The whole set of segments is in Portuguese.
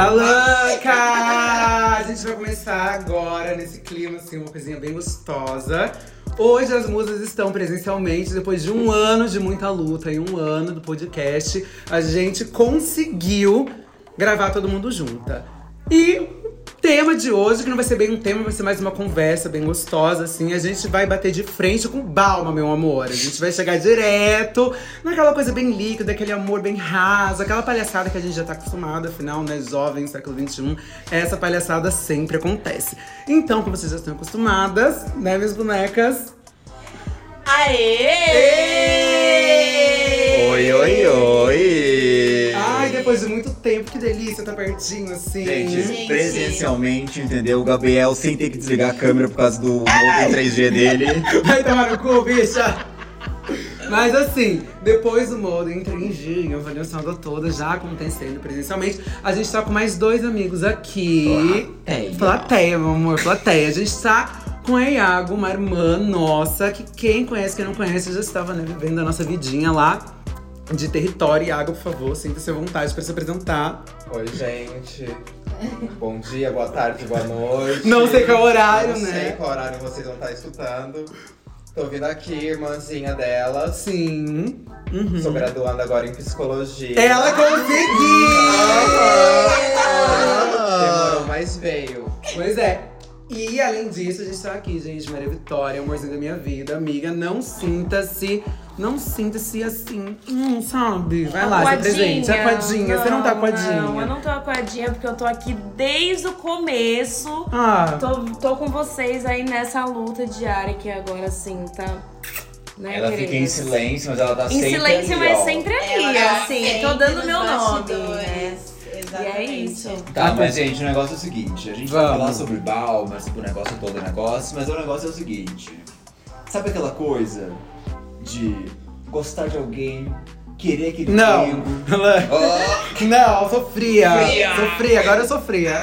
Alanca! A gente vai começar agora nesse clima, assim, uma coisinha bem gostosa. Hoje as musas estão presencialmente, depois de um ano de muita luta e um ano do podcast, a gente conseguiu gravar todo mundo junta. E tema de hoje, que não vai ser bem um tema, vai ser mais uma conversa bem gostosa, assim. A gente vai bater de frente com balma, meu amor. A gente vai chegar direto naquela coisa bem líquida, aquele amor bem raso, aquela palhaçada que a gente já tá acostumado, afinal, né, jovem, século XXI, essa palhaçada sempre acontece. Então, como vocês já estão acostumadas, né, minhas bonecas? Aê! Oi, oi, oi! Depois de muito tempo, que delícia tá pertinho, assim. Gente, Gente. presencialmente, entendeu? O Gabriel sem ter que desligar a câmera por causa do novo 3G dele. Vai tomar no cu, bicha! Mas assim, depois do modo em 3G, a avaliação toda já acontecendo presencialmente, a gente tá com mais dois amigos aqui. Plateia. Plateia, meu amor, plateia. A gente tá com a Iago, uma irmã nossa, que quem conhece, quem não conhece, já estava né, vivendo a nossa vidinha lá de território. Iago, por favor, sinta-se à vontade para se apresentar. Oi, gente. Bom dia, boa tarde, boa noite. Não sei qual horário, Não né? sei qual horário vocês vão estar escutando. Tô vindo aqui, irmãzinha dela. Sim. Uhum. Sou graduanda agora em psicologia. Ela conseguiu! Demorou, mas veio. Pois é. E além disso, a gente tá aqui, gente. Maria Vitória, amorzinho da minha vida. Amiga, não sinta-se. Não sinta-se assim. Hum, sabe? Vai lá, se apresente. Aquadinha. Você não tá aquadinha. Não, eu não tô aquadinha porque eu tô aqui desde o começo. Ah, Tô, tô com vocês aí nessa luta diária que agora sim tá. Né, Ela fica em silêncio, mas ela tá Em sempre silêncio, ali, mas ó. sempre ali, Ela tá assim. sempre Tô dando meu nome. bastidores, né? E Exatamente. é isso. Tá, mas gente, o negócio é o seguinte, a gente vai Vamos. falar sobre Balmer, sobre o negócio todo o negócio, mas o negócio é o seguinte. Sabe aquela coisa de gostar de alguém, querer aquele não. Ela- Não, eu sou fria. Fria. Sou fria, agora eu sou fria.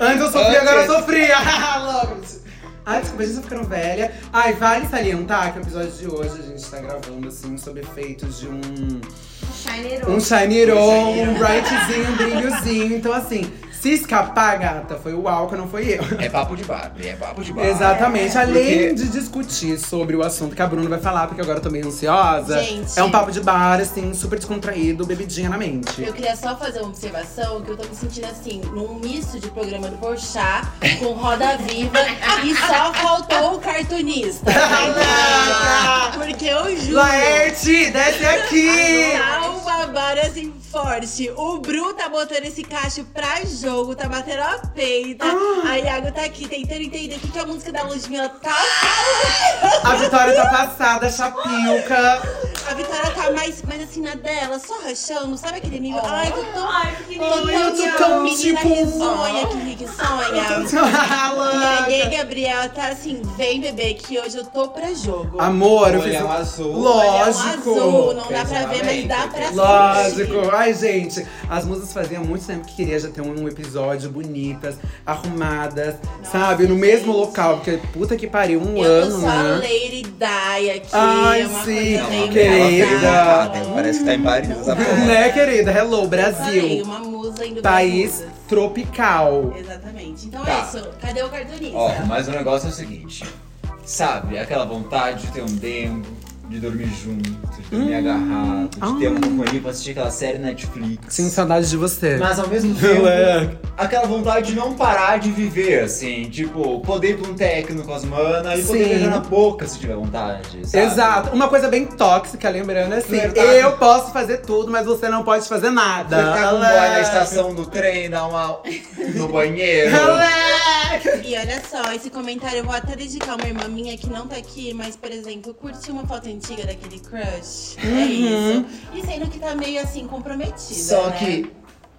Antes eu sofria, agora eu sou fria. Logo. Ai, desculpa, a gente tá ficando velha. Ai, vale salientar que o episódio de hoje a gente tá gravando, assim, sob efeitos de um Um roll, um brightzinho, um brilhozinho. Então, assim, se escapar, gata, foi o álcool, não foi eu. É papo de Barbie, é papo de Barbie. Exatamente. Além Porque- de discutir sobre o assunto que a Bruna vai falar, porque agora eu tô meio ansiosa. Gente. É um papo de bar, assim, super descontraído, bebidinha na mente. Eu queria só fazer uma observação que eu tô me sentindo assim, num misto de programa do Porchat com Roda Viva e só faltou o cartunista. tá? Porque eu juro. Laerte, desce aqui! Tá um babado assim forte. O Bru tá botando esse cacho pra jogo, tá batendo a peita. A Iago tá aqui tentando entender o que, que a música da Ludmilla tá A Vitória tá passada, chapilca. A Vitória tá mais, mais assim na dela, só rachando, sabe aquele nível? Ai, eu tô. Ai, que Ai, eu tô tão, tão, menina tipo, risonha, que risonha. Louca. E aí, Gabriel tá assim, vem bebê, que hoje eu tô pra jogo. Amor, eu fiz. Azul. Lógico. Olhão azul, não dá pra ver, mas dá pra Lógico. Ai, gente, as musas faziam muito tempo que queria já ter um episódio bonitas, arrumadas, sabe? No mesmo local, porque puta que pariu, um Eu ano, tô só a né? Lady Di aqui, Ai, é uma sim, coisa querida. Parece que tá em Paris, porra. Né, querida? Hello, Falei, Brasil. uma musa indo País tropical. Exatamente. Então Tá. é isso. Cadê o cartunista? Ó, mas o negócio é o seguinte. Sabe, aquela vontade de ter um dengo, de dormir junto, de dormir Hum. agarrado, de ter Ah. uma companhia pra assistir aquela série Netflix. Sinto saudade de você. Mas ao mesmo tempo, É. aquela vontade de não parar de viver, assim, tipo, poder ir pra um técnico com as manas e poder Sim. beijar na boca se tiver vontade. Sabe? Exato. Uma coisa bem tóxica, lembrando é assim: Verdade. eu posso fazer tudo, mas você não pode fazer nada. Você tá com um boy na estação do trem, dar uma no banheiro. E olha só, esse comentário eu vou até dedicar uma irmã minha que não tá aqui, mas, por exemplo, curtiu uma foto antiga daquele crush. É Uhum. isso. E sendo que tá meio assim comprometida. Só né? que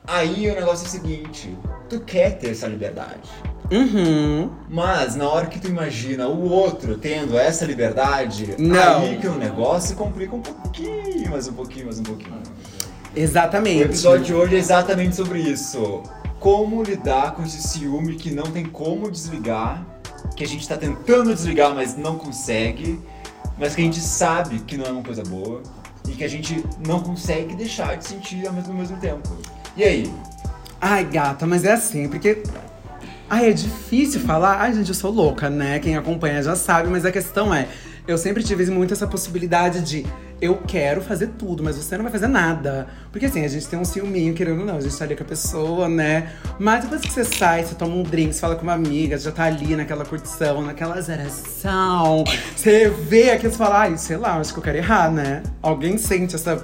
aí o negócio é o seguinte, tu quer ter essa liberdade. Uhum. Mas na hora que tu imagina o outro tendo essa liberdade, Não. aí que o negócio complica um pouquinho, mais um pouquinho, mais um pouquinho. Exatamente. O episódio de hoje é exatamente sobre isso. Como lidar com esse ciúme que não tem como desligar, que a gente tá tentando desligar, mas não consegue, mas que a gente sabe que não é uma coisa boa e que a gente não consegue deixar de sentir ao mesmo, ao mesmo tempo. E aí? Ai, gata, mas é assim, porque. Ai, é difícil falar. Ai, gente, eu sou louca, né? Quem acompanha já sabe, mas a questão é. Eu sempre tive muito essa possibilidade de eu quero fazer tudo, mas você não vai fazer nada. Porque assim, a gente tem um ciúminho, querendo ou não, a gente tá ali com a pessoa, né? Mas depois que você sai, você toma um drink, você fala com uma amiga, já tá ali naquela curtição, naquela zeração. Você vê aquilo e fala, ai, sei lá, acho que eu quero errar, né? Alguém sente essa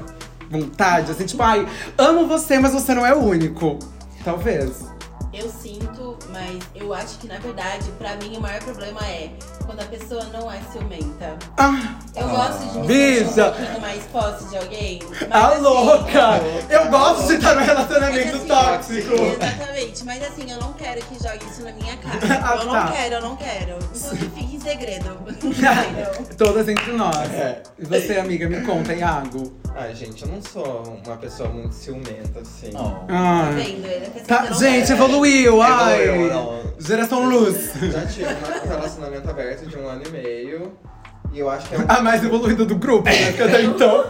vontade, assim, tipo, ai, amo você, mas você não é o único. Talvez. Eu sinto, mas eu acho que na verdade, pra mim, o maior problema é quando a pessoa não é ciumenta. Ah, Eu gosto de me sentir um pouquinho mais posse de alguém. Mas, a assim, louca! Eu gosto de estar no mas, relacionamento assim, tóxico. Exatamente, mas assim, eu não quero que jogue isso na minha cara. Ah, eu não tá. quero, eu não quero. Então em segredo. Entendeu? Todas entre nós. É. E você, amiga, me conta, Iago. Ai, gente, eu não sou uma pessoa muito ciumenta, assim. Oh. Ah. Tá vendo? Ele Tá, que eu não gente, quero. evoluiu, ai! Evoluiu, não. Geração Luz. Já tive um relacionamento aberto de um ano e meio. E eu acho que é, um- A mais evoluída do grupo, né? Porque até então.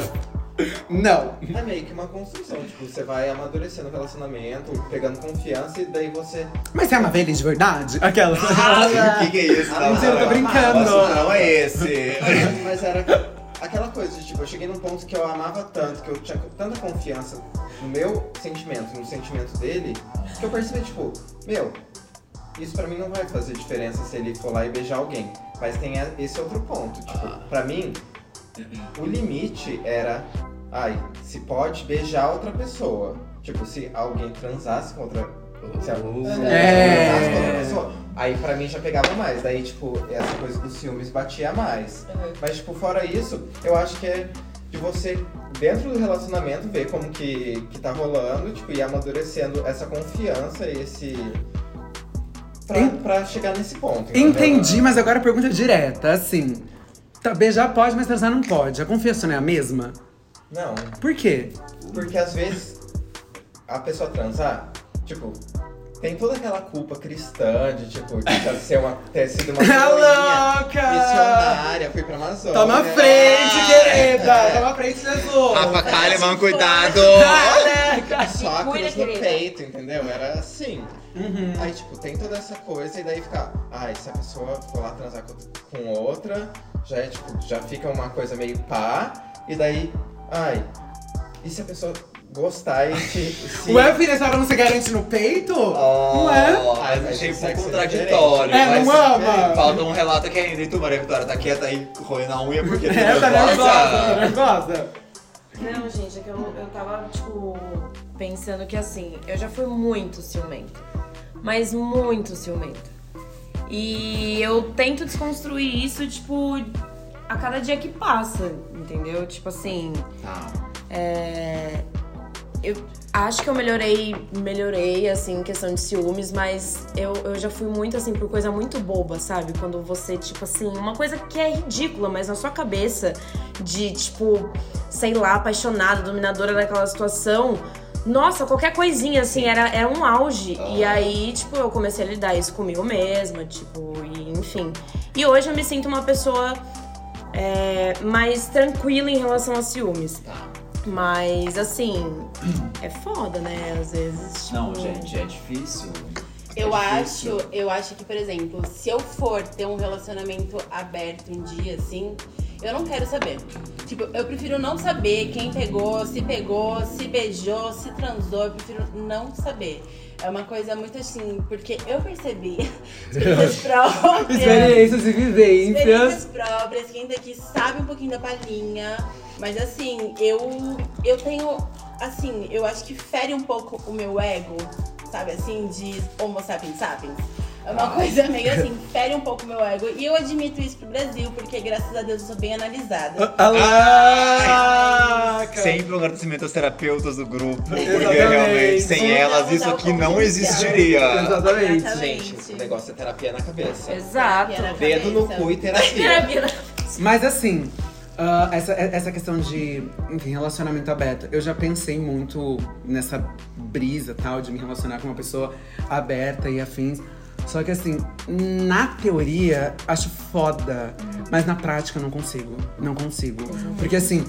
Não. é meio que uma construção. Tipo, você vai amadurecendo o relacionamento, pegando confiança e daí você. Mas você ama ele de verdade? Aquela. O que, que é isso? Ah, mentira, eu tô brincando. Não é esse. Mas era aquela coisa de tipo, eu cheguei num ponto que eu amava tanto, que eu tinha tanta confiança no meu sentimento, no sentimento dele, que eu percebi, tipo, meu, isso pra mim não vai fazer diferença se ele for lá e beijar alguém. Mas tem esse outro ponto, tipo, pra mim, o limite era, ai, se pode beijar outra pessoa. Tipo, se alguém transasse com outra. Se alguém É. transasse com outra pessoa. Aí pra mim já pegava mais. Daí, tipo, essa coisa dos ciúmes batia mais. Uhum. Mas, tipo, fora isso, eu acho que é de você, dentro do relacionamento, ver como que, que tá rolando, tipo, e amadurecendo essa confiança e esse. Pra, pra chegar nesse ponto. entendeu? Entendi, mas agora a pergunta é direta, assim. Tá, beijar pode, mas transar não pode. A confiança não é a mesma? Não, Por quê? porque às vezes a pessoa transar, tipo, tem toda aquela culpa cristã de, tipo, de ser uma, ter sido uma coroinha louca! missionária, fui pra Amazônia. Toma frente, querida! Toma frente, Jesus! Rafa Kalimann, cuidado! Caraca! Só a Cuida, cruz no querida. peito, entendeu? Era assim. Uhum. Aí, tipo, tem toda essa coisa e daí fica, ai, se a pessoa for lá transar com outra, já é tipo, já fica uma coisa meio pá, e daí, ai, e se a pessoa gostar e te. Se... Ué, filha, a senhora não se garante no peito? Oh, Não é? Mas achei um pouco é contraditório. É, mas não ama? Falta um relato aqui ainda. E tu, Maria Vitória, tá quieta aí, roendo a unha porque tá É, tá nervosa, tá nervosa? nervosa. Não, gente, é que eu, eu tava, tipo, pensando que assim, eu já fui muito ciumenta. Mas muito ciumenta. E eu tento desconstruir isso, tipo, a cada dia que passa, entendeu? Tipo assim, Tá. é, eu acho que eu melhorei, melhorei, assim, em questão de ciúmes, mas eu, eu já fui muito, assim, por coisa muito boba, sabe? Quando você, tipo assim, uma coisa que é ridícula, mas na sua cabeça, de, tipo, sei lá, apaixonada, dominadora daquela situação. Nossa, qualquer coisinha, assim, era, era um auge. E aí, tipo, eu comecei a lidar isso comigo mesma, tipo, e enfim. E hoje eu me sinto uma pessoa é, mais tranquila em relação a ciúmes. Tá. Mas, assim, é foda, né? Às vezes. Tipo... Não, gente, é difícil. Eu É acho, difícil. eu acho que, por exemplo, se eu for ter um relacionamento aberto um dia, assim, eu não quero saber. Tipo, eu prefiro não saber quem pegou, se pegou, se beijou, se transou, eu prefiro não saber. É uma coisa muito assim, porque eu percebi experiências próprias. Experiências e vivências. Experiências próprias, quem daqui sabe um pouquinho da palhinha. Mas assim, eu, eu tenho. Assim, eu acho que fere um pouco o meu ego, sabe assim, de Homo sapiens sapiens. É uma coisa meio assim, fere um pouco o meu ego. E eu admito isso pro Brasil, porque graças a Deus eu sou bem analisada. Caraca! Sempre um agradecimento às terapeutas do grupo, porque Exatamente. realmente sem Vamos elas isso aqui não existiria. Exatamente. Exatamente. Gente, o negócio é terapia na cabeça. Exato. Terapia na Dedo no cu e terapia. Terapia. Mas assim, ah, essa, essa questão de, enfim, relacionamento aberto, eu já pensei muito nessa brisa tal de me relacionar com uma pessoa aberta e afins. Só que assim, na teoria, acho foda, mas na prática eu não consigo. Não consigo. Porque assim,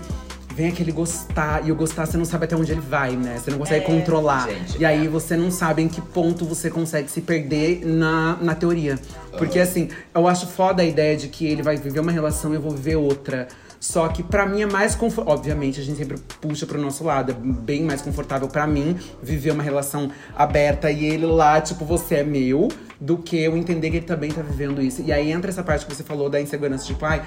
vem aquele gostar. E o gostar, você não sabe até onde ele vai, né? Você não consegue É, controlar. gente, e aí você não sabe em que ponto você consegue se perder na, na teoria. Porque assim, eu acho foda a ideia de que ele vai viver uma relação e eu vou viver outra. Só que pra mim é mais confortável. Obviamente, a gente sempre puxa pro nosso lado. É bem mais confortável pra mim viver uma relação aberta e ele lá, tipo, você é meu, do que eu entender que ele também tá vivendo isso. E aí entra essa parte que você falou da insegurança, tipo, ai,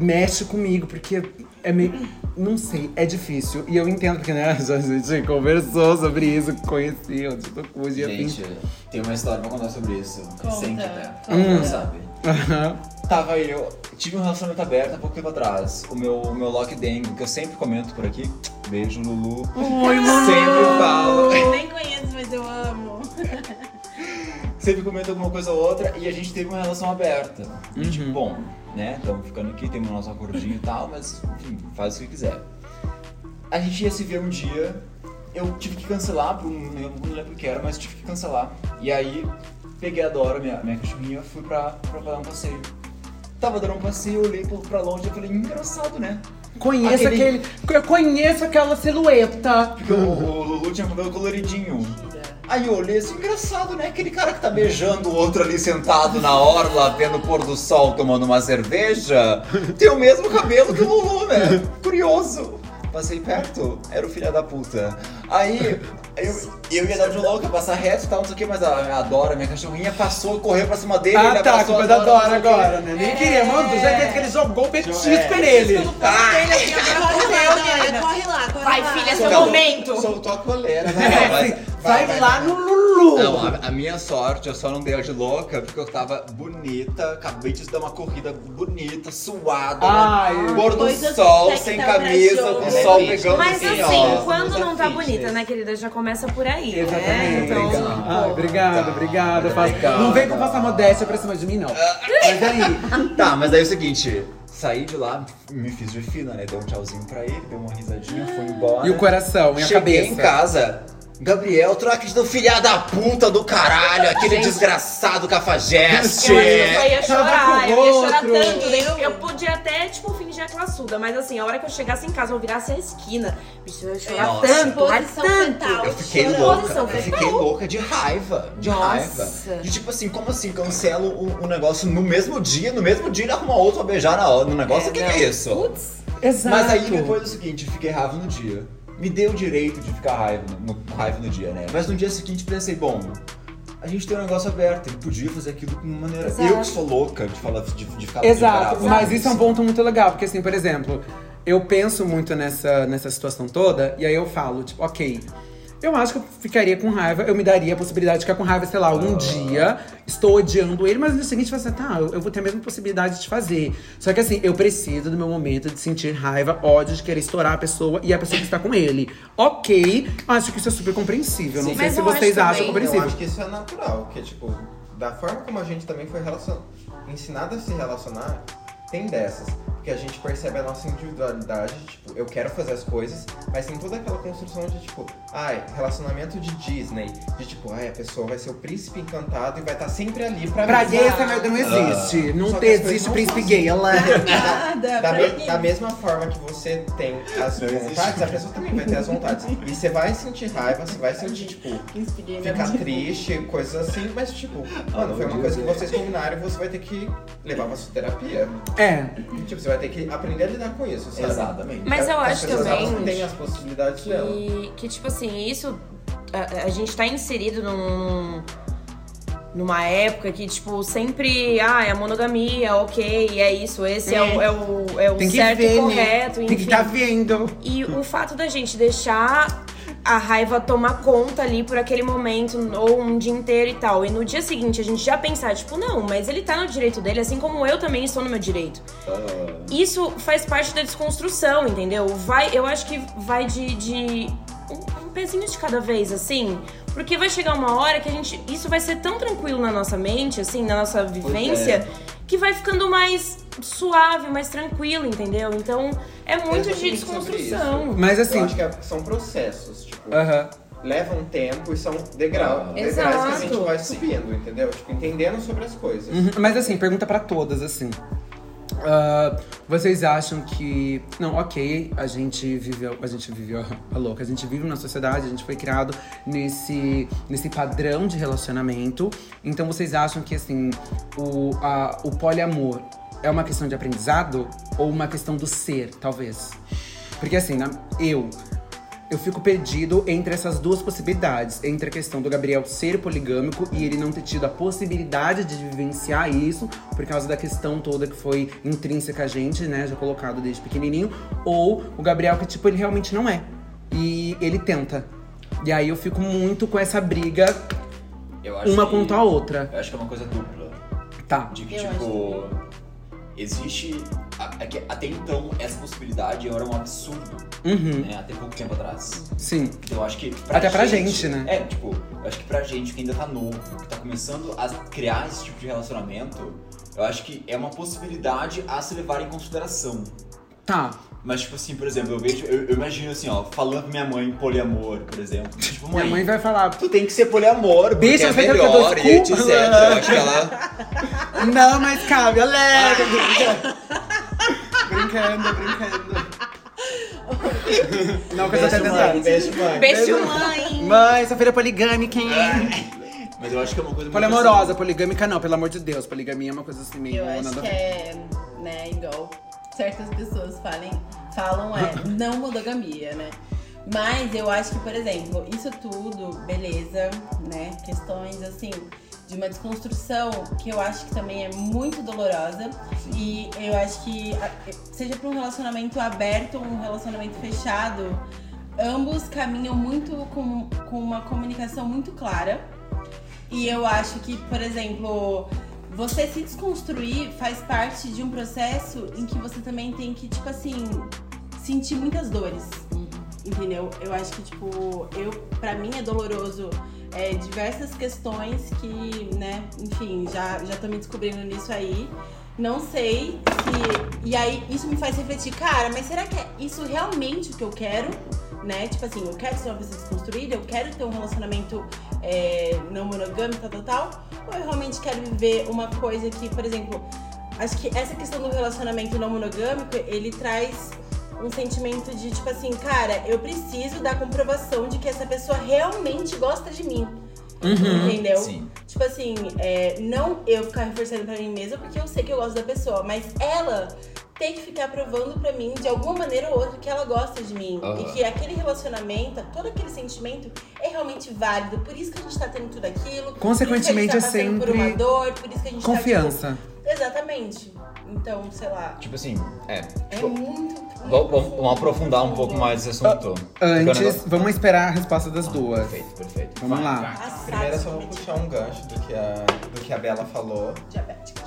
mexe comigo, porque é meio. Não sei, é difícil. E eu entendo, porque, né, a gente conversou sobre isso, conheci, eu tipo, hoje Gente, tem uma história pra contar sobre isso. Conta. Recente até. Hum. Não sabe. Tava eu, tive um relacionamento aberto há pouco tempo atrás. O meu, o meu lockdown, que eu sempre comento por aqui. Beijo, Lulu. Oi, Sempre falo. Eu nem conheço, mas eu amo. Sempre comento alguma coisa ou outra. E a gente teve uma relação aberta. E Uhum. tipo, bom, né? Estamos ficando aqui, temos nosso acordinho e tal, mas enfim, faz o que quiser. A gente ia se ver um dia. Eu tive que cancelar, por um, eu não lembro o que era, mas tive que cancelar. E aí, peguei a Dora, minha, minha cachorrinha, fui pra, pra dar um passeio. Tava dando um passeio, olhei pro- pra longe e falei, engraçado, né? Conheço Aquele- aquele. Eu conheço aquela silhueta. Porque o, o Lulu tinha cabelo coloridinho. Aí eu olhei assim, engraçado, né? Aquele cara que tá beijando o outro ali sentado na orla, vendo o pôr do sol, tomando uma cerveja, tem o mesmo cabelo que o Lulu, né? Curioso. Passei perto, era o filho da puta. Aí eu, eu ia dar de louca, passar reto e tal, não sei o que, mas a, a Dora, minha cachorrinha, passou, correu pra cima dele. Ah, ele tá, culpa da Dora agora, né? Nem queria, mano, do jeito que ele jogou o petisco nele. Corre lá, corre lá, corre Vai, lá. filha, seu momento. Soltou a coleira, É, né? Assim, vai, lá no Lulu. Não, a, a minha sorte, eu só não dei a de louca porque eu tava bonita, acabei de dar uma corrida bonita, suada, Ai, né? pôr do sol, sem tá camisa, com o sol pegando Mas assim, assim, ó. quando não tá bonita, né, querida? Já começa por aí, né? Exatamente. Então, Obrigado. Ah, obrigado, Tá. Faz- Obrigado. Não vem com passar modéstia pra cima de mim, não. Mas aí, Tá, mas daí é o seguinte, saí de lá, me fiz de fina, né? Dei um tchauzinho pra ele, dei uma risadinha, fui embora. e o coração, e a Cheguei cabeça? em casa. Gabriel, tu não acredita no filha da puta do caralho, aquele desgraçado cafajeste. eu acho que eu só ia chorar, com eu ia chorar outro. tanto. daí Eu, eu podia até, tipo, fingir a classuda, mas assim, a hora que eu chegasse em casa, eu virasse a esquina. Bicho, eu ia chorar Nossa. tanto, mas Posição tanto. Eu fiquei Chorando. louca, eu fiquei louca de raiva, de Nossa. raiva. De tipo assim, como assim, cancelo o, o negócio no mesmo dia, no mesmo dia ele arruma outro pra beijar na, no negócio, o que, que é isso? Putz. Exato. Mas aí depois é o seguinte, fiquei raiva no dia. Me deu o direito de ficar raiva no, no- raiva no dia, né? Mas no dia seguinte pensei, bom, a gente tem um negócio aberto, ele podia fazer aquilo de uma maneira. Exato. Eu que sou louca de falar de, de ficar de Exato, brava. mas isso é um ponto muito legal, porque assim, por exemplo, eu penso muito nessa, nessa situação toda, e aí eu falo, tipo, ok, eu acho que eu ficaria com raiva, eu me daria a possibilidade de ficar com raiva, sei lá, algum dia, estou odiando ele, mas no dia seguinte assim, tá, eu, eu vou ter a mesma possibilidade de fazer. Só que assim, eu preciso do meu momento de sentir raiva, ódio, de querer estourar a pessoa e a pessoa que está com ele. Ok, acho que isso é super compreensível. Não Sim, sei mas se vocês acho acham também- Eu compreensível. acho que isso é natural, que tipo, da forma como a gente também foi relacion... ensinado a se relacionar, tem dessas. Porque a gente percebe a nossa individualidade, tipo, eu quero fazer as coisas, mas tem toda aquela construção de tipo, ai, relacionamento de Disney, de tipo, ai, a pessoa vai ser o príncipe encantado e vai estar sempre ali pra Pra gay essa merda não existe. Não Só que te- as coisas existe não príncipe gay. Ela... Nada, Da, me- da mesma forma que você tem as Não existe. vontades, a pessoa também vai ter as vontades. E você vai sentir raiva, você vai sentir, tipo, minha ficar triste, coisas assim, mas tipo, mano, foi uma coisa que vocês combinaram e você vai ter que levar pra sua terapia. É. Tipo, você vai ter que aprender a lidar com isso, sabe? Exatamente. Mas eu As acho pessoas, também elas têm as possibilidades dela. que, que, tipo assim, isso. A, a gente tá inserido num. Numa época que, tipo, sempre. Ah, é a monogamia, ok, é isso, esse é, o, é o, é o Tem que certo ver, e né? correto, Tem que enfim. estar vendo. E o fato da gente deixar a raiva tomar conta ali por aquele momento, ou um dia inteiro e tal. E no dia seguinte a gente já pensar, tipo, não, mas ele tá no direito dele, assim como eu também estou no meu direito. Isso faz parte da desconstrução, entendeu? Vai, eu acho que vai de, de um, um pezinho de cada vez, assim. Porque vai chegar uma hora que a gente. Isso vai ser tão tranquilo na nossa mente, assim, na nossa vivência, que vai ficando mais suave, mais tranquilo, entendeu? Então é muito de sobre desconstrução. Mas assim. Eu acho que é- são processos, tipo, Aham. levam tempo e são degrau, Ah. degraus que a gente vai subindo, entendeu? Tipo, entendendo sobre as coisas. Uhum, Mas assim, pergunta pra todas, assim. Ah, vocês acham que. Não, ok, a gente viveu. A gente viveu. A louca, a gente vive numa sociedade, a gente foi criado nesse, nesse padrão de relacionamento. Então vocês acham que assim, o, a, o poliamor é uma questão de aprendizado ou uma questão do ser, talvez? Porque assim, na- eu. Eu fico perdido entre essas duas possibilidades. Entre a questão do Gabriel ser poligâmico e ele não ter tido a possibilidade de vivenciar isso, por causa da questão toda que foi intrínseca a gente, né? Já colocado desde pequenininho. Ou o Gabriel que, tipo, ele realmente não é. E ele tenta. E aí eu fico muito com essa briga, Eu acho uma que- contra a outra. Eu acho que é uma coisa dupla. Tá. De que, Eu tipo, existe. é até então, essa possibilidade era um absurdo, Uhum. né? Até pouco tempo atrás. Sim. Então eu acho que. Até pra gente, né? É, tipo, eu acho que pra gente que ainda tá novo, que tá começando a criar esse tipo de relacionamento, eu acho que é uma possibilidade a se levar em consideração. Tá. Mas, tipo assim, por exemplo, eu vejo, eu, eu imagino assim, ó, falando pra minha mãe poliamor, por exemplo. Tipo, Minha mãe vai falar. tu tem que ser poliamor, porque Bicha, é melhor e etc. Eu acho que ela. Não, mas cabe, alegre. brincando, brincando. Não, que eu tô até Beijo, mãe. tentando. Beijo, mãe. Beijo, mãe! Mãe, essa feira é poligâmica, hein? Mas eu acho que é uma coisa muito Poliamorosa, poligâmica não, pelo amor de Deus. Poligamia é uma coisa assim meio Eu acho nada que é, né, igual certas pessoas falem, falam é não monogamia, né? Mas eu acho que, por exemplo, isso tudo, beleza, né? Questões assim de uma desconstrução que eu acho que também é muito dolorosa. E eu acho que, seja para um relacionamento aberto ou um relacionamento fechado, ambos caminham muito com, com uma comunicação muito clara. E eu acho que, por exemplo, você se desconstruir faz parte de um processo em que você também tem que, tipo assim, sentir muitas dores. Entendeu? Eu acho que, tipo, eu, pra mim é doloroso é, diversas questões que, né, enfim, já, já tô me descobrindo nisso aí. Não sei se. E aí isso me faz refletir, cara, mas será que é isso realmente o que eu quero? Né? Tipo assim, eu quero ser uma pessoa desconstruída, eu quero ter um relacionamento é, não monogâmico, tal, tal, tal. Ou eu realmente quero viver uma coisa que, por exemplo, acho que essa questão do relacionamento não monogâmico, ele traz um sentimento de tipo assim, cara, eu preciso da comprovação de que essa pessoa realmente gosta de mim. Uhum. Entendeu? Sim. Tipo assim, é, não eu ficar reforçando pra mim mesma porque eu sei que eu gosto da pessoa, mas ela tem que ficar provando pra mim, de alguma maneira ou outra, que ela gosta de mim. Aham. E que aquele relacionamento, todo aquele sentimento é realmente válido. Por isso que a gente tá tendo tudo aquilo. Consequentemente, por isso que a gente tá é passando por uma sempre dor, por isso que a gente Confiança. tá. Tipo, exatamente. Então, sei lá. Tipo assim, é. É Tipo, muito. Vamos, aprofundar um pouco mais esse assunto. É um Antes, negócio- vamos esperar a resposta das duas. Perfeito, perfeito. Vamos Vai, lá. vai. Primeiro eu só vou puxar um gancho do que a, do que a Bela falou. Diabética.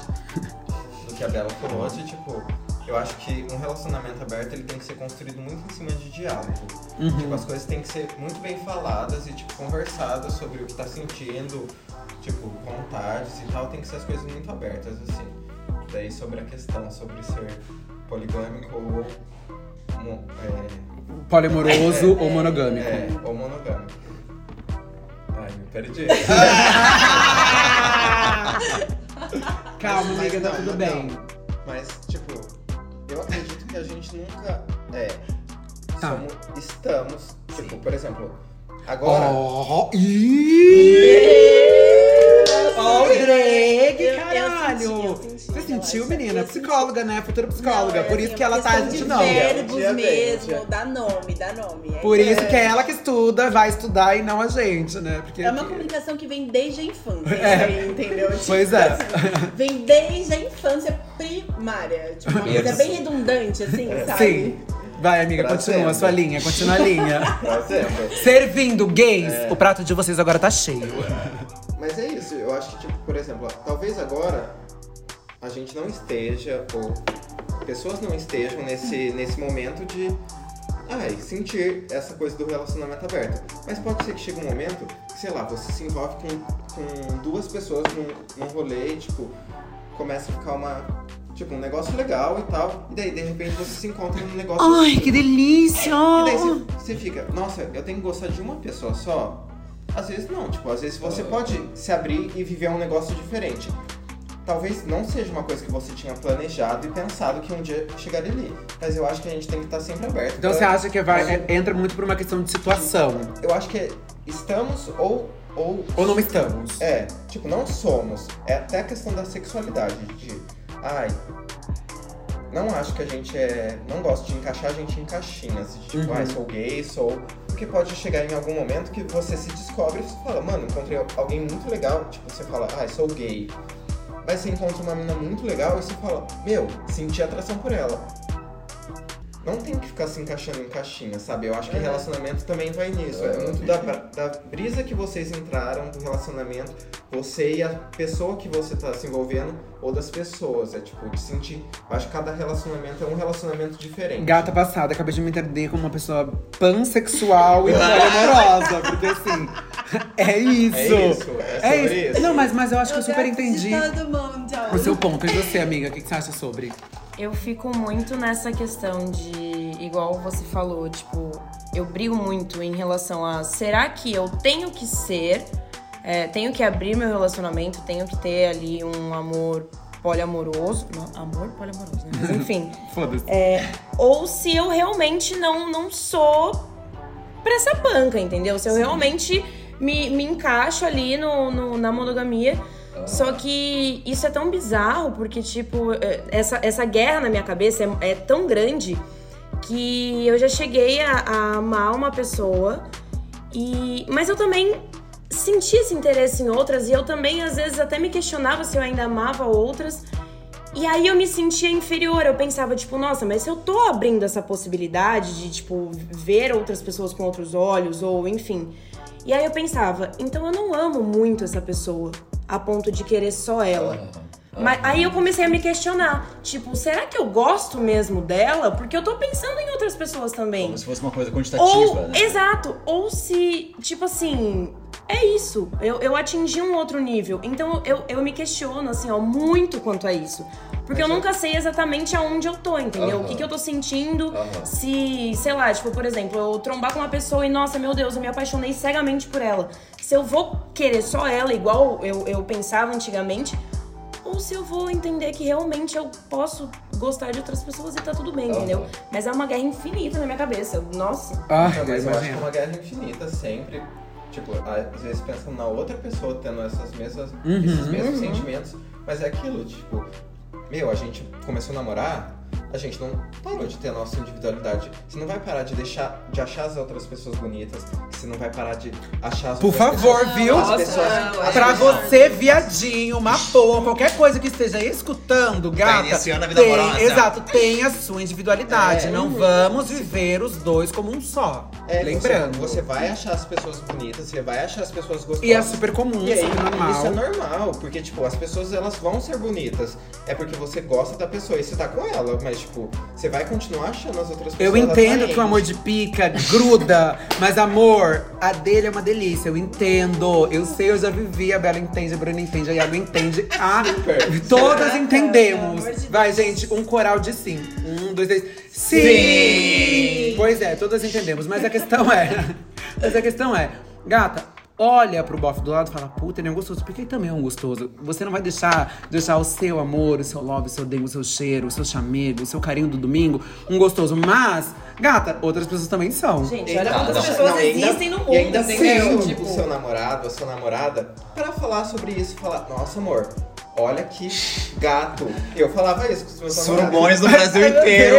do que a Bela falou, de tipo, eu acho que um relacionamento aberto ele tem que ser construído muito em cima de diálogo. Uhum. Tipo, as coisas têm que ser muito bem faladas e tipo conversadas sobre o que tá sentindo, tipo, vontades e tal, tem que ser as coisas muito abertas, assim. Daí sobre a questão sobre ser poligâmico ou é, Poliamoroso ou monogâmico. é, ou monogâmico. Ai, me perdi. Calma, amiga, tá tudo não, bem. não. Mas, tipo, eu acredito que a gente nunca é. Tá. Somos, estamos, tipo, por exemplo, agora. Oh, ih! Ó, o Greg, Eu- eu caralho! senti, eu senti, Você sentiu, menina? Psicóloga, né? Futura psicóloga. Não, é Por assim, isso que ela uma tá, a gente não. verbos mesmo, dia. dá nome, dá nome. É Por isso É. que é ela que estuda, vai estudar e não a gente, né? Porque É uma comunicação que vem desde a infância, É. entendeu? Tipo, Pois é. Vem desde a infância primária. Tipo, uma coisa bem redundante, assim, sabe? Sim. Vai, amiga, Pra continua a sempre. sua linha, continua a linha. Servindo gays, o prato de vocês agora tá cheio. Mas é isso, eu acho que, tipo, por exemplo, talvez agora a gente não esteja, ou pessoas não estejam nesse, nesse momento de ai, sentir essa coisa do relacionamento aberto. Mas pode ser que chegue um momento que, sei lá, você se envolve com, com duas pessoas num, num rolê e, tipo, começa a ficar uma. Tipo, um negócio legal e tal. E daí, de repente, você se encontra num negócio. Ai, que delícia! E daí você, você fica, nossa, eu tenho que gostar de uma pessoa só? Às vezes não, tipo, às vezes você pode se abrir e viver um negócio diferente. talvez não seja uma coisa que você tinha planejado e pensado que um dia chegaria ali. Mas eu acho que a gente tem que estar sempre aberto. Então pra- você acha que vai, é- entra muito por uma questão de situação. Eu acho que estamos ou. Ou, Ou não estamos? É, tipo, não somos. É até a questão da sexualidade. De. Ai. Não acho que a gente é. Não gosto de encaixar a gente em caixinhas. de Tipo, Uhum. ai, sou gay, sou. Porque pode chegar em algum momento que você se descobre e você fala, mano, encontrei alguém muito legal. Tipo, você fala, ai, sou gay. Mas você encontra uma menina muito legal e você fala, meu, senti atração por ela. Não tem que ficar se encaixando em caixinha, sabe? Eu acho que relacionamento também vai nisso. É muito da, da brisa que vocês entraram do relacionamento, você e a pessoa que você tá se envolvendo, ou das pessoas. É tipo, de sentir. Eu acho que cada relacionamento é um relacionamento diferente. Gata passada, acabei de me entender como uma pessoa pansexual e poliamorosa. Porque assim, é isso. É isso, é sobre isso. Não, mas, mas eu acho que eu Eu super entendi todo mundo. o seu ponto. E você, amiga, o que, que você acha sobre? Eu fico muito nessa questão de, igual você falou, tipo, eu brigo muito em relação a será que eu tenho que ser, é, tenho que abrir meu relacionamento, tenho que ter ali um amor poliamoroso. Não, amor poliamoroso, né? Mas enfim. Foda-se. ou se eu realmente não, não sou pra essa banca, entendeu? Se eu realmente me, me encaixo ali no, no- na monogamia. Só que isso é tão bizarro, porque, tipo, é, essa, essa guerra na minha cabeça é, é tão grande que eu já cheguei a, a amar uma pessoa, e mas eu também senti esse interesse em outras, e eu também, às vezes, até me questionava se eu ainda amava outras. E aí eu me sentia inferior, eu pensava, tipo, nossa, mas se eu tô abrindo essa possibilidade de, tipo, ver outras pessoas com outros olhos, ou enfim. E aí eu pensava, então eu não amo muito essa pessoa, a ponto de querer só ela. Mas aí eu comecei a me questionar, tipo, será que eu gosto mesmo dela? Porque eu tô pensando em outras pessoas também. Como se fosse uma coisa quantitativa, Ou, né? exato, ou se, tipo assim, é isso, eu, eu atingi um outro nível. Então eu, eu me questiono, assim, ó, muito quanto a isso. Porque eu nunca sei exatamente aonde eu tô, entendeu? O que, que eu tô sentindo, se, sei lá, tipo, por exemplo, eu trombar com uma pessoa e, nossa, meu Deus, eu me apaixonei cegamente por ela. Se eu vou querer só ela, igual eu, eu pensava antigamente, ou se eu vou entender que realmente eu posso gostar de outras pessoas e tá tudo bem, entendeu? Mas é uma guerra infinita na minha cabeça. Nossa. Ah, Não, mas eu acho que é uma guerra infinita sempre. Tipo, às vezes pensando na outra pessoa tendo essas mesmas, Uhum. esses mesmos sentimentos, mas é aquilo, tipo, meu, a gente começou a namorar, a gente não parou de ter a nossa individualidade. Você não vai parar de deixar de achar as outras pessoas bonitas, você não vai parar de achar as Por outras favor, pessoas- viu? As pessoas, as Pra pessoas- você, viadinho, uma porra, qualquer coisa que esteja escutando, gata. iniciando a vida tem, amorosa. Exato, tem a sua individualidade. É. Não vamos viver os dois como um só. É, Lembrando. Você, você vai achar as pessoas bonitas, você vai achar as pessoas gostosas. E é super comum, E aí, super normal. isso é normal, porque, tipo, as pessoas, elas vão ser bonitas. É porque você gosta da pessoa e você tá com ela, mas, tipo, você vai continuar achando as outras pessoas Eu entendo que o amor de pica gruda, mas amor, a dele é uma delícia. Eu entendo. Eu sei, eu já vivi. A Bela entende, a Bruna entende, a Yalo entende. A... Super. Todas entendemos. Vai, gente, um coral de sim. Um, dois, três. Sim! Sim! Pois é, todas entendemos. Mas a questão é. Mas a questão é, gata. Olha pro bofe do lado e fala, puta, ele é um gostoso, porque ele também é um gostoso. Você não vai deixar, deixar o seu amor, o seu love, o seu dengo, o seu cheiro, o seu chamego, o seu carinho do domingo um gostoso. Mas, gata, outras pessoas também são. Gente, olha quantas não, pessoas não, ainda- existem no mundo, E ainda tem Tipo, o seu namorado, a sua namorada, pra falar sobre isso. Falar, nossa, amor, olha que gato. Eu falava isso com os meus Surubões no Brasil inteiro!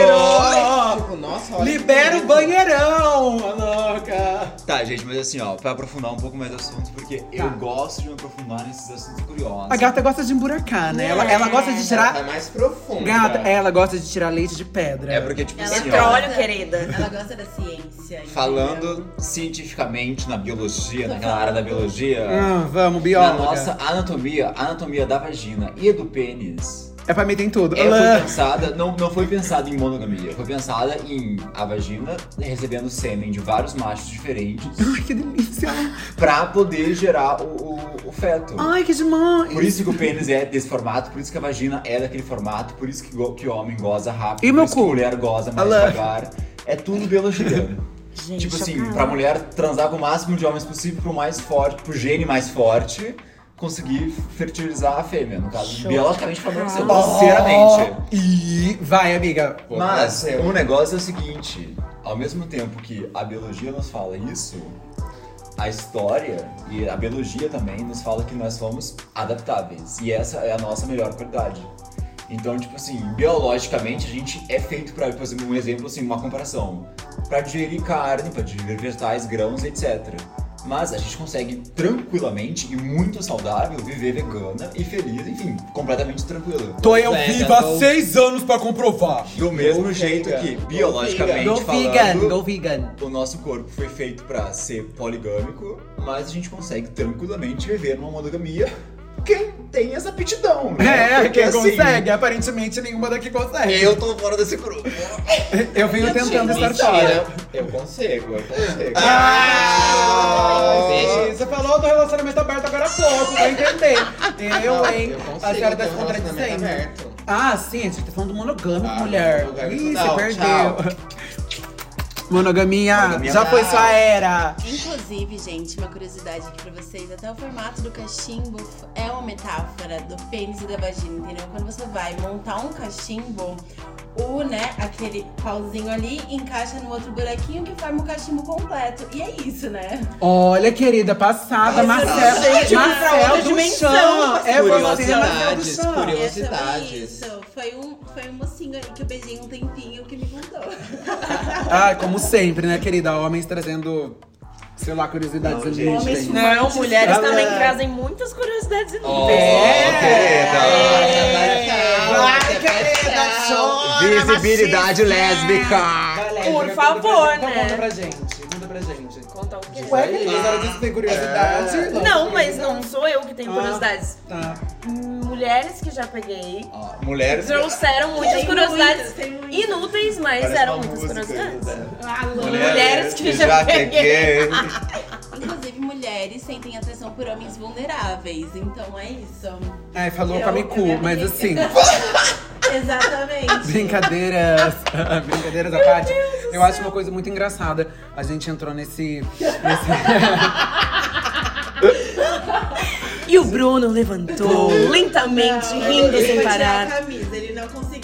Tipo, nossa, olha Libera o banheirão, louca! Tá, gente, mas assim, ó, pra aprofundar um pouco mais o assunto, porque eu Tá. gosto de me aprofundar nesses assuntos curiosos. A gata gosta de emburacar, né? Ela, ela gosta de Ela tirar. é mais profunda. Gata, ela gosta de tirar leite de pedra. É porque, tipo Ela assim, ó, Petróleo, querida. Ela gosta da ciência. entendeu? falando cientificamente na biologia, naquela área da biologia, Ah, vamos, na bióloga. nossa anatomia, a anatomia da vagina e do pênis. É pra mim tem tudo. É, foi pensada, não, não foi pensada em monogamia, foi pensada em a vagina recebendo sêmen de vários machos diferentes Ai, que delícia. pra poder gerar o, o, o feto. Ai, que demais. Por isso que o pênis é desse formato, por isso que a vagina é daquele formato, por isso que, go- que o homem goza rápido, E por meu isso que cu? a mulher goza mais devagar. É tudo biologia. Gente, tipo assim, chocada. pra mulher transar com o máximo de homens possível pro mais forte, pro gene mais forte, conseguir fertilizar a fêmea, no caso, Chocado. biologicamente falando, sinceramente. E vai, amiga. Mas Aconteceu. o negócio é o seguinte: ao mesmo tempo que a biologia nos fala isso, a história e a biologia também nos fala que nós somos adaptáveis. E essa é a nossa melhor qualidade. Então, tipo assim, biologicamente a gente é feito pra, por exemplo, um exemplo assim, uma comparação, pra digerir carne, pra digerir vegetais, grãos, etc. Mas a gente consegue tranquilamente e muito saudável viver vegana e feliz, enfim, completamente tranquilo. Tô eu É, viva há tô- seis anos pra comprovar. Do mesmo Go jeito vegan. que, Go biologicamente Go falando, vegan, go vegan. o nosso corpo foi feito pra ser poligâmico, mas a gente consegue tranquilamente viver numa monogamia. Quem tem essa aptidão, né? É, Porque, quem assim, consegue. Aparentemente nenhuma daqui consegue. Eu tô fora desse grupo. Eu venho tentando estar Mentira. fora. Eu consigo, eu consigo. Ah, Gente. você falou do relacionamento aberto agora há pouco, vai entender. Eu, hein? Eu consigo a senhora tá se contradizendo. Ah, sim, a gente tá falando do monogâmico, Ah, mulher. monogâmico Ih, não, você perdeu. tchau. Monogamia, Monogamia já foi sua era. Inclusive, gente, uma curiosidade aqui pra vocês: até o formato do cachimbo é uma metáfora do pênis e da vagina, entendeu? Quando você vai montar um cachimbo, o, né, aquele pauzinho ali encaixa no outro buraquinho que forma o cachimbo completo. E é isso, né? Olha, querida, passada, Marcel. Gente, pra Marcel do dimensão. chão. É você, Marcel do Curiosidades, chão. curiosidades. É isso. Foi um, foi um mocinho ali que eu beijei um tempinho que me contou. Ah, como sempre, né, querida? Homens trazendo, sei lá, curiosidades Não, gente. Homens gente. Não, mulheres Ela- também trazem muitas curiosidades Oh, inúteis. Vai, querida, chora, Visibilidade lésbica. Por conta favor, pra- então né? Conta pra gente, conta pra gente. Conta o quê? Ué, querida, ela disse que tem curiosidade. É. Não, mas não sou eu que tenho Ah. curiosidades. Tá. Mulheres que já peguei Ó, mulheres. trouxeram muitas Tem curiosidades muitas, muitas. inúteis, mas Parece eram muitas curiosidades. Alô. Mulheres que já peguei. Inclusive, mulheres sentem atração por homens vulneráveis. Então é isso. Ai, falou Eu- com a eu Miku, me mas assim, Exatamente. brincadeiras, brincadeiras à parte. Eu acho uma coisa muito engraçada. A gente entrou nesse. nesse... E o Bruno levantou lentamente, rindo sem parar. ele não conseguiu.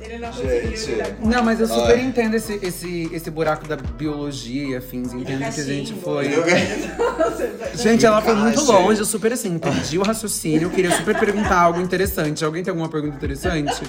Ele não conseguiu Gente. lidar com Não, mas eu super Ai. entendo esse, esse, esse buraco da biologia e afins. Entendo que a gente foi. Gente, ela foi muito longe, eu super assim, entendi o raciocínio, eu queria super perguntar algo interessante. Alguém tem alguma pergunta interessante?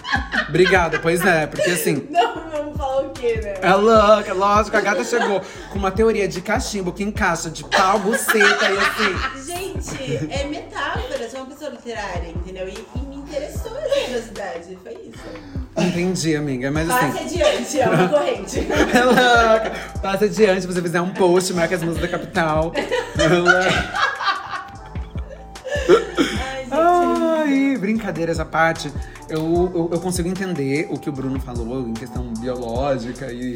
Obrigada, pois é, porque assim, Não, vamos falar o quê, né? é louca, lógico, a gata chegou com uma teoria de cachimbo que encaixa de pau, buceta e assim. Gente, é metáfora, sou uma pessoa literária, entendeu? E, e me interessou essa curiosidade, foi isso. Entendi, amiga, mas Passe assim. adiante, é uma corrente. Louca. Passa adiante, se você fizer um post, marca as músicas da capital. Ai, brincadeiras à parte, eu, eu, eu consigo entender o que o Bruno falou em questão biológica e.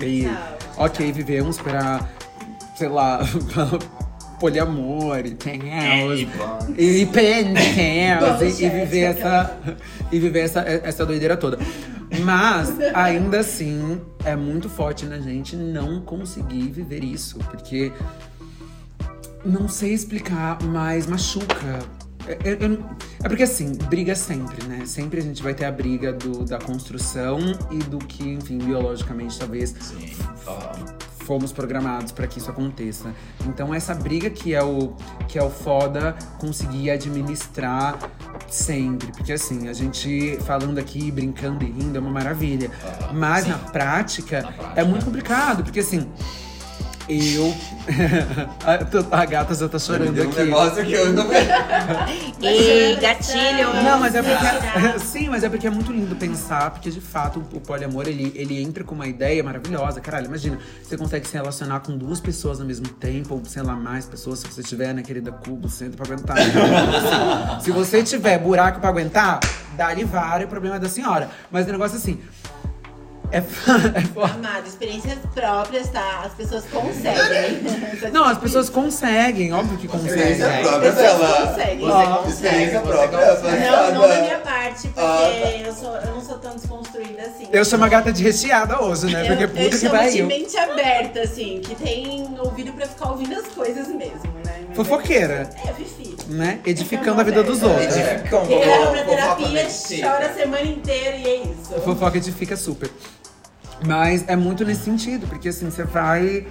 e Tchau. ok, vivemos pra, sei lá, poliamor e teus. E penteus, e, e viver essa. E viver essa, essa doideira toda. Mas, ainda assim, é muito forte na gente não conseguir viver isso. Porque não sei explicar, mas machuca. É, é- eu- é porque assim, briga sempre, né? Sempre a gente vai ter a briga do, da construção e do que, enfim, biologicamente talvez Sim. Fomos programados para que isso aconteça. Então essa briga que é o que é o foda conseguir administrar sempre, porque assim, a gente falando aqui, brincando e rindo é uma maravilha, Aham. mas na prática, Na prática. é muito complicado, porque assim, eu a, gata já tá chorando Deu um aqui. negócio que eu não Ei, gatilho! Não, mas é porque. Tirar. Sim, mas é porque é muito lindo pensar, porque de fato o poliamor ele, ele entra com uma ideia maravilhosa. Caralho, imagina, você consegue se relacionar com duas pessoas ao mesmo tempo, ou sei lá, mais pessoas, se você tiver, né, querida, cubo, centro pra aguentar. Então, assim, se você tiver buraco pra aguentar, dá-lhe vara, é problema da senhora. Mas o negócio assim. É, é foda. Amado, experiências próprias, tá? As pessoas conseguem. Não, as pessoas conseguem, óbvio que conseguem. Experiência As própria, conseguem. Você Ah, consegue, experiência própria. Não, não da minha Passada. parte, porque Ah, tá. eu, sou, eu não sou tão desconstruída assim. Eu chamo a gata de recheada hoje, né? Porque eu, puta eu que chamo de pariu. mente aberta, assim, que tem ouvido pra ficar ouvindo as coisas mesmo, né? Mas Fofoqueira. É, Fifi. Né? Edificando a vida dos outros. É, então, Quem leva pra terapia chora a semana inteira e é isso. Fofoca edifica super. Mas é muito nesse sentido, porque assim, você vai.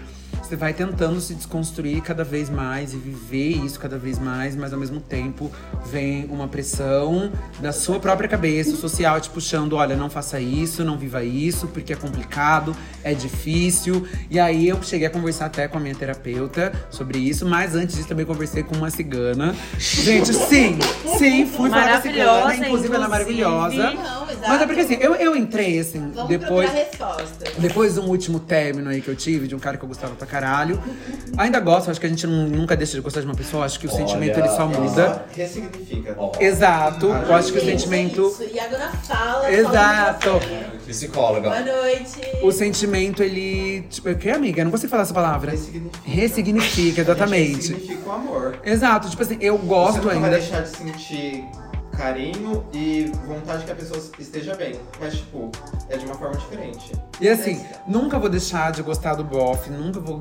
Você vai tentando se desconstruir cada vez mais e viver isso cada vez mais, mas ao mesmo tempo vem uma pressão da sua própria cabeça, o social te puxando, olha, não faça isso, não viva isso, porque é complicado, é difícil. E aí eu cheguei a conversar até com a minha terapeuta sobre isso, mas antes disso também conversei com uma cigana. Gente, sim, sim, fui falar com a cigana, Maravilhosa, inclusive ela é inclusive. maravilhosa. Não. Mas é porque assim, eu, eu entrei assim, Vamos depois. Depois de um último término aí que eu tive, de um cara que eu gostava pra caralho. Ainda gosto, acho que a gente não- nunca deixa de gostar de uma pessoa, acho que o Olha, sentimento ele só muda. Ressignifica. Ó, Exato, eu acho que o sentimento. Isso. E agora fala. Exato. fala você. psicóloga. Boa noite. O sentimento, ele. Tipo, o que, amiga? Eu não consigo falar essa palavra. Ressignifica. Ressignifica, exatamente. Ressignifica o amor. Exato, tipo assim, eu Você gosto nunca vai ainda. deixar de sentir carinho e vontade que a pessoa esteja bem. Mas, tipo, é de uma forma diferente. E assim, nunca vou deixar de gostar do Boff, nunca vou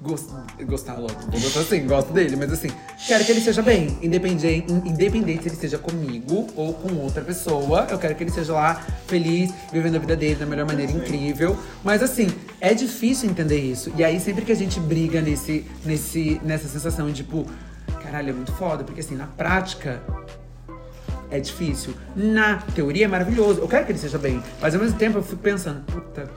gos- gostar logo. Vou gostar assim, gosto dele, mas assim, quero que ele seja bem. Independente, independente se ele esteja comigo ou com outra pessoa. Eu quero que ele seja lá, feliz, vivendo a vida dele da melhor maneira, incrível. Mas assim, é difícil entender isso. E aí, sempre que a gente briga nesse, nesse, nessa sensação de tipo, caralho, é muito foda, porque assim, na prática, é difícil. Na teoria é maravilhoso. Eu quero que ele seja bem. Mas ao mesmo tempo eu fico pensando, puta,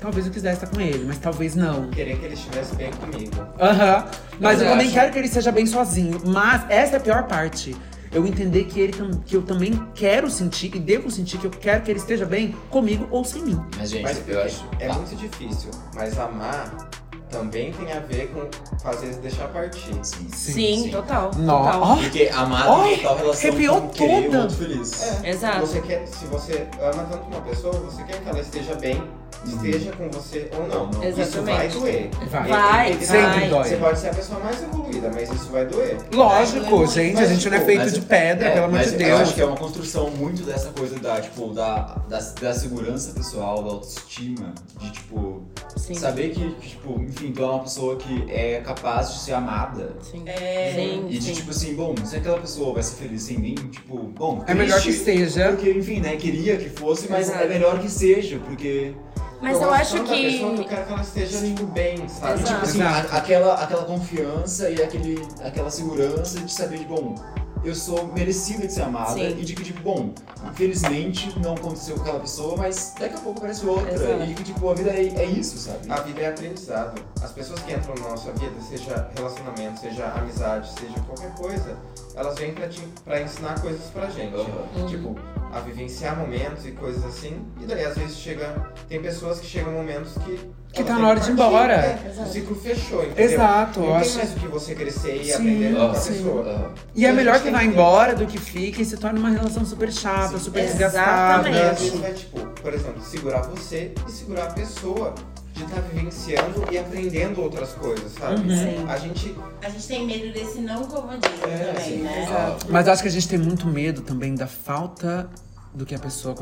talvez eu quisesse estar com ele, mas talvez não. Querer que ele estivesse bem comigo. Aham. Mas Mas eu eu também acho- quero que ele seja bem sozinho. Mas essa é a pior parte. Eu entender que, ele, tam- que eu também quero sentir e devo sentir que eu quero que ele esteja bem comigo ou sem mim. Mas, gente, Mas eu porque acho. é tá. muito difícil. Mas amar também tem a ver com fazer deixar partir. Sim, Sim, total. Nó- total. ó, Porque amar Ó, tem total relação com querer toda. o outro feliz. É, Exato. Você quer, se você ama tanto uma pessoa, você quer que ela esteja bem, esteja com você ou não. Não, não. Isso vai Exatamente. doer. Vai. Vai, Sempre vai. dói. Você pode ser a pessoa mais evoluída, mas isso vai doer. Lógico, gente, a gente não é feito Mas- de pedra, é, pelo amor mas de Eu Deus. acho que é uma construção muito dessa coisa da, tipo, da, da, da segurança pessoal, da autoestima, de tipo, Sim. saber que, que, tipo, enfim, tu é uma pessoa que é capaz de ser amada. Sim. É, Sim, E de sim. tipo assim, bom, se aquela pessoa vai ser feliz sem mim, tipo, bom, É melhor que seja. Porque, enfim, né, queria que fosse, mas Exato. é melhor que seja, porque. Mas eu, acho da pessoa que eu que. quero que ela esteja tipo, bem, sabe? Exato. Tipo assim, a- aquela, aquela confiança e aquele, aquela segurança de saber de, bom, eu sou merecida de ser amada Sim. e de que, tipo, bom, infelizmente não aconteceu com aquela pessoa, mas daqui a pouco aparece outra. Exato. E que, tipo, a vida é, é isso, sabe? A vida é aprendizado. As pessoas que entram na nossa vida, seja relacionamento, seja amizade, seja qualquer coisa, elas vêm pra, te, pra ensinar coisas pra gente. Uhum. Tipo, a vivenciar momentos e coisas assim. E daí, às vezes, chega. Tem pessoas que chegam momentos que. Que tá na hora de ir embora. É, o ciclo fechou, entendeu? Exato, Não tem acho. mais o que você crescer e Sim, aprender com a sim. pessoa. E é melhor que vá embora do que fique e se torne uma relação super chata, super desgastada. E vezes vai, tipo, por exemplo, segurar você e segurar a pessoa de estar vivenciando e aprendendo outras coisas, sabe? Uhum. Sim. A gente. A gente tem medo desse não comodismo É, também, sim, né? Exato. Mas eu acho que a gente tem muito medo também da falta do que a pessoa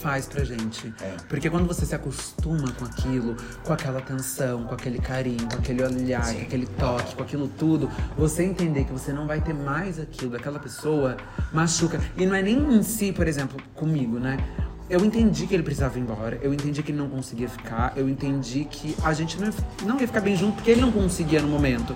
faz pra gente. É. Porque quando você se acostuma com aquilo, com aquela atenção, com aquele carinho, com aquele olhar, com aquele toque, com aquilo tudo, você entender que você não vai ter mais aquilo daquela pessoa, machuca. E não é nem em si, por exemplo, comigo, né? Eu entendi que ele precisava ir embora, eu entendi que ele não conseguia ficar, eu entendi que a gente não ia, não ia ficar bem junto porque ele não conseguia no momento.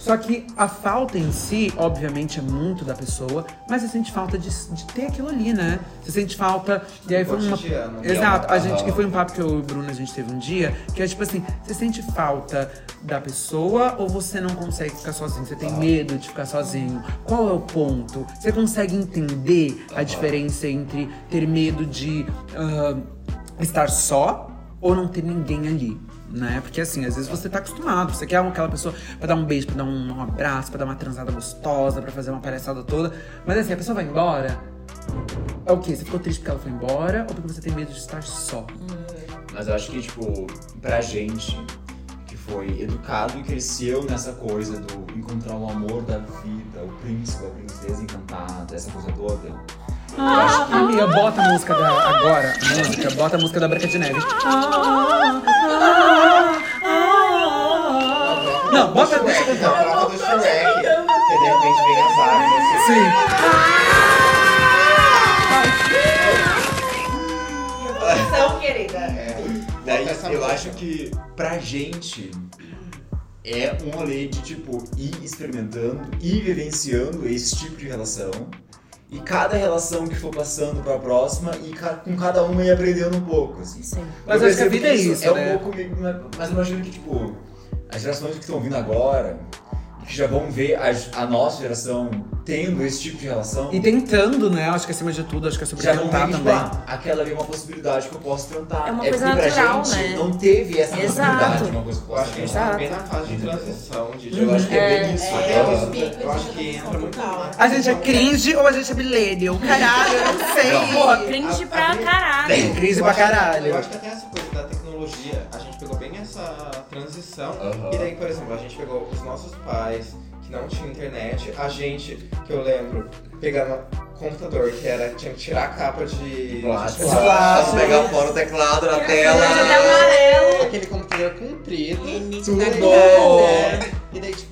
Só que a falta em si, obviamente, é muito da pessoa, mas você sente falta de, de ter aquilo ali, né? Você sente falta. E aí foi uma. cotidiano. Exato, a gente, e foi um papo que eu e o Bruno a gente teve um dia, que é tipo assim, você sente falta da pessoa ou você não consegue ficar sozinho? Você tem medo de ficar sozinho? Qual é o ponto? Você consegue entender a diferença entre ter medo de ah, estar só ou não ter ninguém ali? Né? Porque assim, às vezes você tá acostumado, você quer aquela pessoa pra dar um beijo, pra dar um, um abraço, pra dar uma transada gostosa, pra fazer uma palhaçada toda. Mas assim, a pessoa vai embora. É o quê? Você ficou triste porque ela foi embora ou porque você tem medo de estar só? Mas eu acho que, tipo, pra gente que foi educado e cresceu nessa coisa do encontrar o amor da vida, o príncipe, a princesa encantada, essa coisa toda, Ah, amiga, bota a música da. Agora, a música, bota a música da Branca de Neve. Não, bota, deixa eu cantar. do Shrek, que de repente vem as aves, assim. Sim. São, querida. É. Daí eu acho que pra gente é um rolê de tipo ir experimentando, ir vivenciando esse tipo de relação. E cada relação que for passando pra próxima e ca- com cada uma ir aprendendo um pouco, assim. Sim. Mas Eu acho que a vida é isso É um né? pouco. meio- Mas eu imagino que, tipo, as gerações que estão vindo agora, que já vão ver a, a nossa geração tendo esse tipo de relação, E tentando, né? Acho que acima de tudo, acho que é sobre já tentar tipo, também. ah, aquela ali é uma possibilidade que eu posso tentar. É uma porque coisa pra natural, gente né? não teve essa Exato. possibilidade, uma coisa que eu acho que a gente tá bem na fase de transição. De, Eu acho que é, É, bem isso. é, né? eu- eu, acho que entra muito. A gente é cringe ou a gente é millennial? Caralho, eu não sei. Porra, cringe A- pra a- caralho. Cringe Eu pra que- caralho. Eu acho que até essa coisa da tecnologia, transição. Aham. E daí, por exemplo, a gente pegou os nossos pais que não tinham internet, a gente, que eu lembro, pegando computador, que era, tinha que tirar a capa de Plástico. Plástico. pegar fora o teclado na tela. Aquele computador comprido, Tudo. tudo. É. E daí, tipo,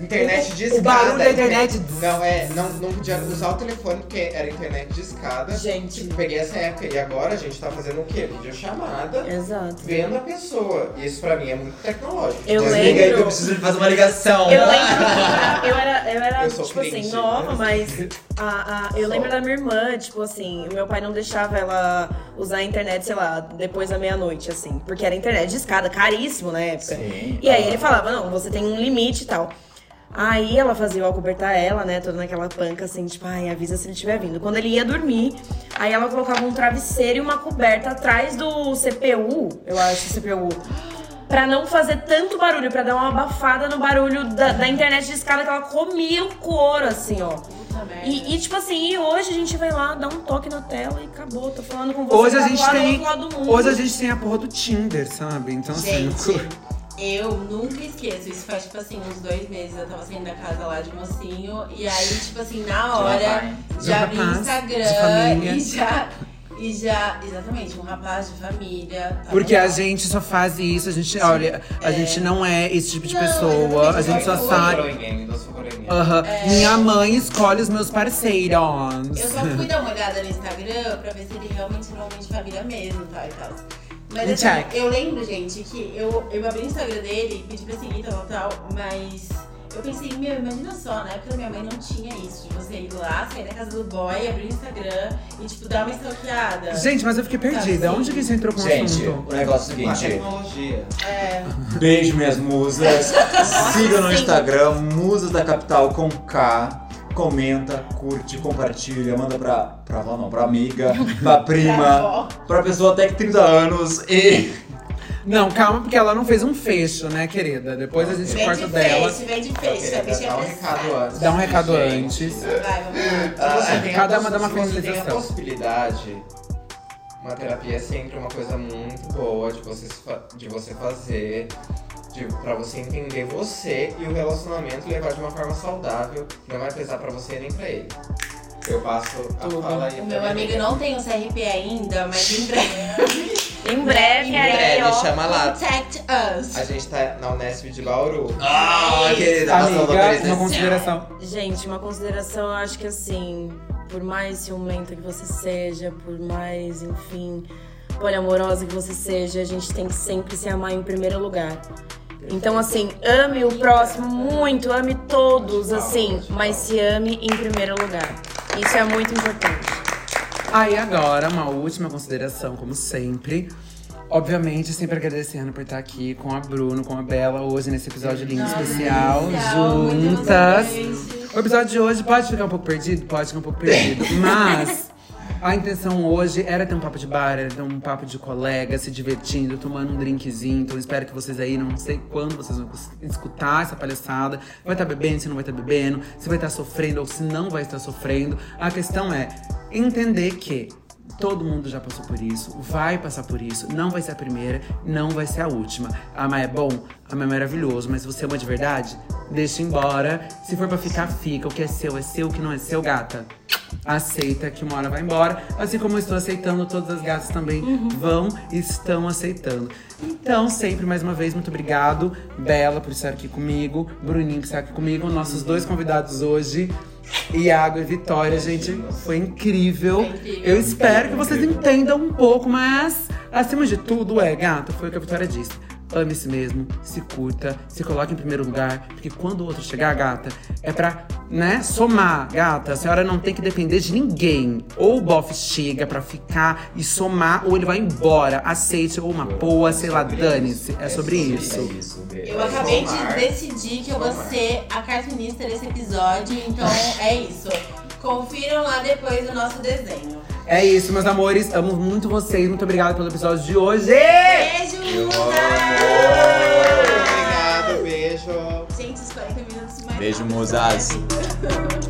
internet de O escada. barulho da internet. Não, é, não, não podia usar o telefone porque era internet de escada. Gente. Tipo, peguei essa época e agora a gente tá fazendo o quê? Videochamada, Exato. vendo a pessoa. E isso pra mim é muito tecnológico. Eu Desliga aí que eu lembro. preciso de fazer uma ligação. Eu lembro eu era, eu era Eu tipo assim, nova, né? mas a, a- eu Só. lembro da minha irmã, tipo assim, o meu pai não deixava ela usar a internet, sei lá, depois da meia-noite, assim. Porque era internet de escada, caríssimo na época. Sim. E aí ele falava, não, você tem um limite e tal. Aí ela fazia eu acobertar ela, né, toda naquela panca, assim, tipo, ai, avisa se ele estiver vindo. Quando ele ia dormir, aí ela colocava um travesseiro e uma coberta atrás do CPU, eu acho, CPU. Pra não fazer tanto barulho, pra dar uma abafada no barulho da, da internet de escada que ela comia o couro, assim, ó. E, e, tipo assim, e hoje a gente vai lá, dá um toque na tela e acabou. Tô falando com você. Hoje a tá gente do tem. outro lado do mundo. Hoje a gente tem a porra do Tinder, sabe? Então assim. Eu nunca esqueço. Isso faz, tipo assim, uns dois meses. Eu tava saindo da casa lá de mocinho. E aí, tipo assim, na hora, já abri o Instagram e já. E já. Exatamente, um rapaz de família. tava Porque a gente só faz isso, a gente, olha, a gente não é esse tipo de Não, pessoa, a exatamente, gente só sai. sai. Aham. Minha mãe escolhe os meus parceiros. Eu só fui dar uma olhada no Instagram pra ver se ele realmente é um homem de família mesmo, tal e tal. Mas assim, Check. eu lembro, gente, que eu, eu abri o Instagram dele, pedi pra seguir, tal, tal, tal, mas eu pensei, meu, imagina só, na época da minha mãe não tinha isso, de você ir lá, sair da casa do boy, abrir o Instagram e, tipo, dar uma stalkeada. Gente, mas eu fiquei perdida. Onde que você entrou com o Gente, assunto? o negócio é o seguinte. tecnologia. É, Beijo, minhas musas. Siga no. Instagram, Musas da Capital com K. Comenta, curte, compartilha, manda pra, pra avó não, pra amiga, pra prima, pra pessoa até que 30 anos e. Não, calma, porque ela não fez um fecho, né, querida? Depois a gente Vem corta de dela. peixe, vem de bicha é dar um recado antes. Dá um recado Gente, antes. Vai, vamos lá. Cada uma dá uma se você tem a finalização. possibilidade, uma terapia é sempre uma coisa muito boa de você, de você fazer, de, pra você entender você e o relacionamento e levar de uma forma saudável, que não vai pesar pra você nem pra ele. Eu passo a Tudo. fala aí O meu amigo amiga. não tem o CRP ainda, mas em breve. Em breve, Em aí, breve, ó. chama lá. Contact us. A gente tá na Unesp de Bauru. Ah, querida, Amiga, uma consideração. Gente, uma consideração, eu acho que assim, por mais ciumenta que você seja, por mais, enfim, poliamorosa que você seja, a gente tem que sempre se amar em primeiro lugar. Então, assim, ame o próximo muito, ame todos, assim, mas se ame em primeiro lugar. Isso é muito importante. Aí agora, uma última consideração, como sempre. Obviamente, sempre agradecendo por estar aqui com a Bruno, com a Bela, hoje nesse episódio lindo especial, juntas. O episódio de hoje pode ficar um pouco perdido? Pode ficar um pouco perdido. Mas a intenção hoje era ter um papo de bar, era ter um papo de colega, se divertindo, tomando um drinkzinho. Então espero que vocês aí, não sei quando vocês vão escutar essa palhaçada. Vai estar bebendo, se não vai estar bebendo, se vai estar sofrendo ou se não vai estar sofrendo. A questão é entender que Todo mundo já passou por isso, vai passar por isso, não vai ser a primeira, não vai ser a última. Amar é bom, amar é maravilhoso, mas se você ama de verdade, deixa embora. Se for pra ficar, fica. O que é seu é seu, o que não é seu, gata. Aceita que uma hora vai embora. Assim como eu estou aceitando, todas as gatas também vão e estão aceitando. Então, sempre mais uma vez, muito obrigado, Bela, por estar aqui comigo, Bruninho, que está aqui comigo, nossos dois convidados hoje. Iago e Vitória, gente, foi incrível. Foi incrível. Eu espero que vocês entendam um pouco, mas acima de tudo, é, gata, foi o que a Vitória disse. Ame si mesmo, se curta, se coloque em primeiro lugar, porque quando o outro chegar, gata, é pra, né, somar, gata. A senhora não tem que depender de ninguém. Ou o bofe chega pra ficar e somar, ou ele vai embora. Aceite, ou uma boa, sei lá, dane-se. É sobre isso. É isso. Eu acabei de decidir que eu vou ser a cartunista desse episódio, então é isso. Confiram lá depois o nosso desenho. É isso, meus amores. Amo muito vocês. Muito obrigada pelo episódio de hoje. Beijo! Obrigado, beijo. Gente, os 40 minutos mais Beijo, musas.